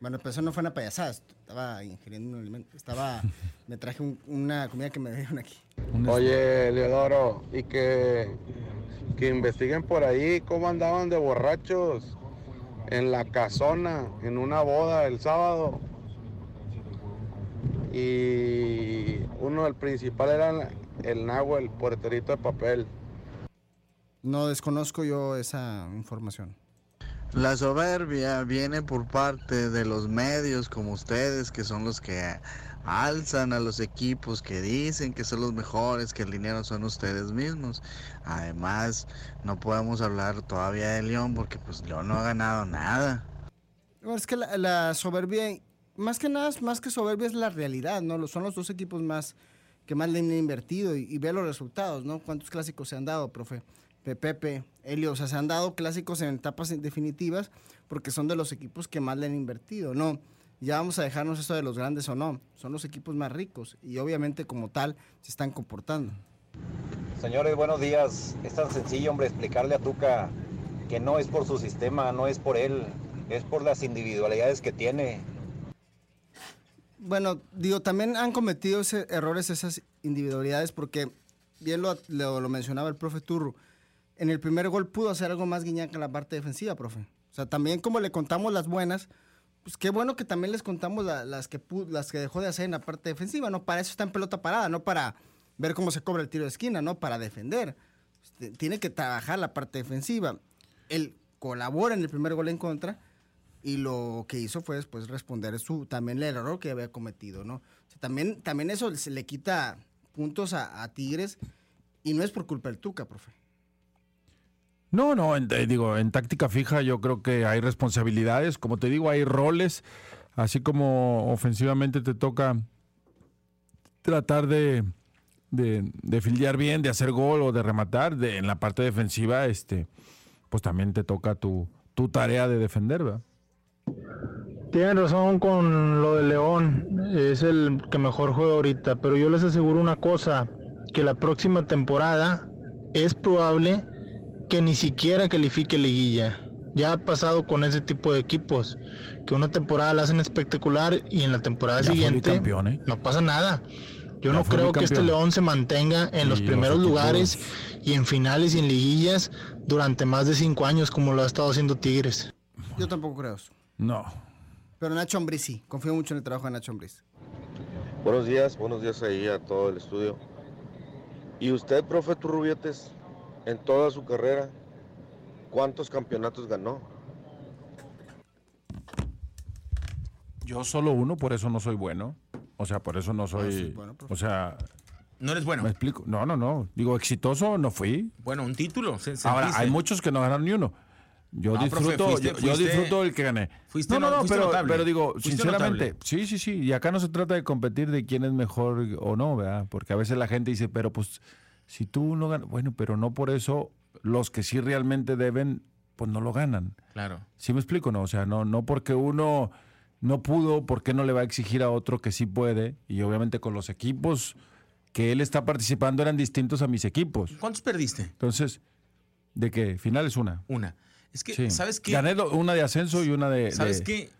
Bueno, pero eso no fue una payasada. Estaba ingiriendo un alimento. Estaba. me traje un- una comida que me dieron aquí. Oye, Leodoro, y que, que investiguen por ahí cómo andaban de borrachos en la casona, en una boda el sábado. Y uno, el principal era el Nahuel, el porterito de papel. No desconozco yo esa información. La soberbia viene por parte de los medios como ustedes, que son los que alzan a los equipos, que dicen que son los mejores, que el dinero son ustedes mismos. Además, no podemos hablar todavía de León porque pues León no ha ganado nada. Es que la, soberbia, más que nada, más que soberbia es la realidad, ¿no? Son los dos equipos más que más le han invertido y, y ve los resultados, ¿no? ¿Cuántos clásicos se han dado, profe? Pe- Pepe, Elio, o sea, se han dado clásicos en etapas definitivas porque son de los equipos que más le han invertido, ¿no? Ya vamos a dejarnos eso de los grandes o no. Son los equipos más ricos y obviamente como tal se están comportando. Señores, buenos días. Es tan sencillo, hombre, explicarle a Tuca que no es por su sistema, no es por él, es por las individualidades que tiene. Bueno, digo, también han cometido ese- errores esas individualidades porque, bien lo, lo- lo mencionaba el profe Turro, en el primer gol pudo hacer algo más guiñaca en la parte defensiva, profe. O sea, también como le contamos las buenas, pues qué bueno que también les contamos la- las, que las que dejó de hacer en la parte defensiva, ¿no? Para eso está en pelota parada, no para ver cómo se cobra el tiro de esquina, ¿no? Para defender. Este, Tiene que trabajar la parte defensiva. Él colabora en el primer gol en contra, y lo que hizo fue después responder su también el error que había cometido, ¿no? También, también eso le quita puntos a, a Tigres y no es por culpa del Tuca, profe. No, no, en- eh, digo, en táctica fija yo creo que hay responsabilidades, como te digo, hay roles, así como ofensivamente te toca tratar de, de, fildear bien, de hacer gol o de rematar, de, en la parte defensiva, este, pues también te toca tu, tu tarea de defender, ¿verdad? Tienen razón con lo de León, es el que mejor juega ahorita, pero yo les aseguro una cosa, que la próxima temporada es probable que ni siquiera califique liguilla. Ya ha pasado con ese tipo de equipos, que una temporada la hacen espectacular y en la temporada Ya siguiente ¿eh? no pasa nada. Yo Ya no creo que este. León se mantenga en los Y los primeros lugares y en finales y en liguillas durante más de cinco años como lo ha estado haciendo Tigres. Yo tampoco creo eso. No. Pero Nacho Ambriz sí, confío mucho en el trabajo de Nacho Ambriz. Buenos días, buenos días ahí a todo el estudio. ¿Y usted, profe Turrubietes, en toda su carrera, cuántos campeonatos ganó? Yo solo uno, por eso no soy bueno. O sea, por eso no soy. sí, bueno, profe. o sea. No eres bueno. Me explico. No, no, no. Digo, exitoso no fui. Bueno, un título. se- Ahora, hay muchos que no ganaron ni uno. Yo No, profe, disfruto, fuiste- yo, yo fuiste- disfruto el que gané. fuiste no, no, no- fuiste pero, notable. pero digo, sinceramente, notable. sí, sí, sí. Y acá no se trata de competir de quién es mejor o no, ¿verdad? Porque a veces la gente dice, pero pues, si tú no ganas, bueno, pero no por eso los que sí realmente deben, pues no lo ganan. Claro. ¿Sí me explico? No, o sea, no, no porque uno no pudo, ¿por qué no le va a exigir a otro que sí puede? Y obviamente con los equipos que él está participando eran distintos a mis equipos. ¿Cuántos perdiste? Entonces, ¿de qué? Finales una. Una. Es que, Sí. ¿sabes qué? Gané una de ascenso y una de... ¿Sabes de- qué?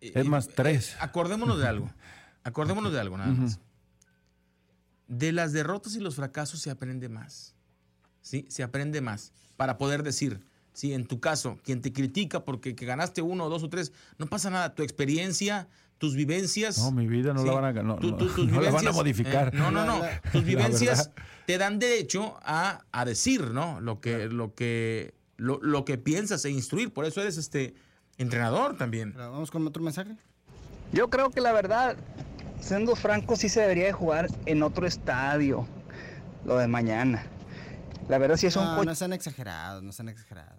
Es más, tres. Acordémonos de algo. Acordémonos de algo, nada más. De las derrotas y los fracasos se aprende más. ¿Sí? Se aprende más. Para poder decir, sí, en tu caso, quien te critica porque que ganaste uno, dos o tres, no pasa nada. Tu experiencia, tus vivencias. No, mi vida no sí, la van a, no, tu- no- tu- tus no la van a vivencias, modificar. eh, no, no, no. Tus vivencias te dan derecho a, a decir, ¿no? Lo que, lo que, lo, lo que piensas e instruir. Por eso eres este entrenador también. Vamos con otro mensaje. Yo creo que la verdad, siendo franco, sí se debería de jugar en otro estadio lo de mañana. La verdad sí es un No, sean exagerados, no sean exagerados.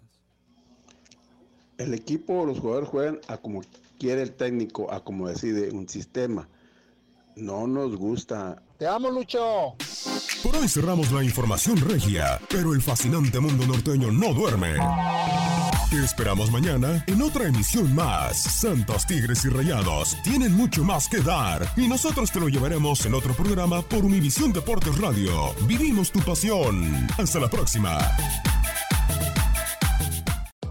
El equipo o los jugadores juegan a como quiere el técnico, a como decide un sistema. No nos gusta. Te amo, Lucho. Por hoy cerramos la información regia, pero el fascinante mundo norteño no duerme. Te esperamos mañana en otra emisión más. Santos Tigres y Rayados tienen mucho más que dar y nosotros te lo llevaremos en otro programa por Univisión Deportes Radio. Vivimos tu pasión. Hasta la próxima.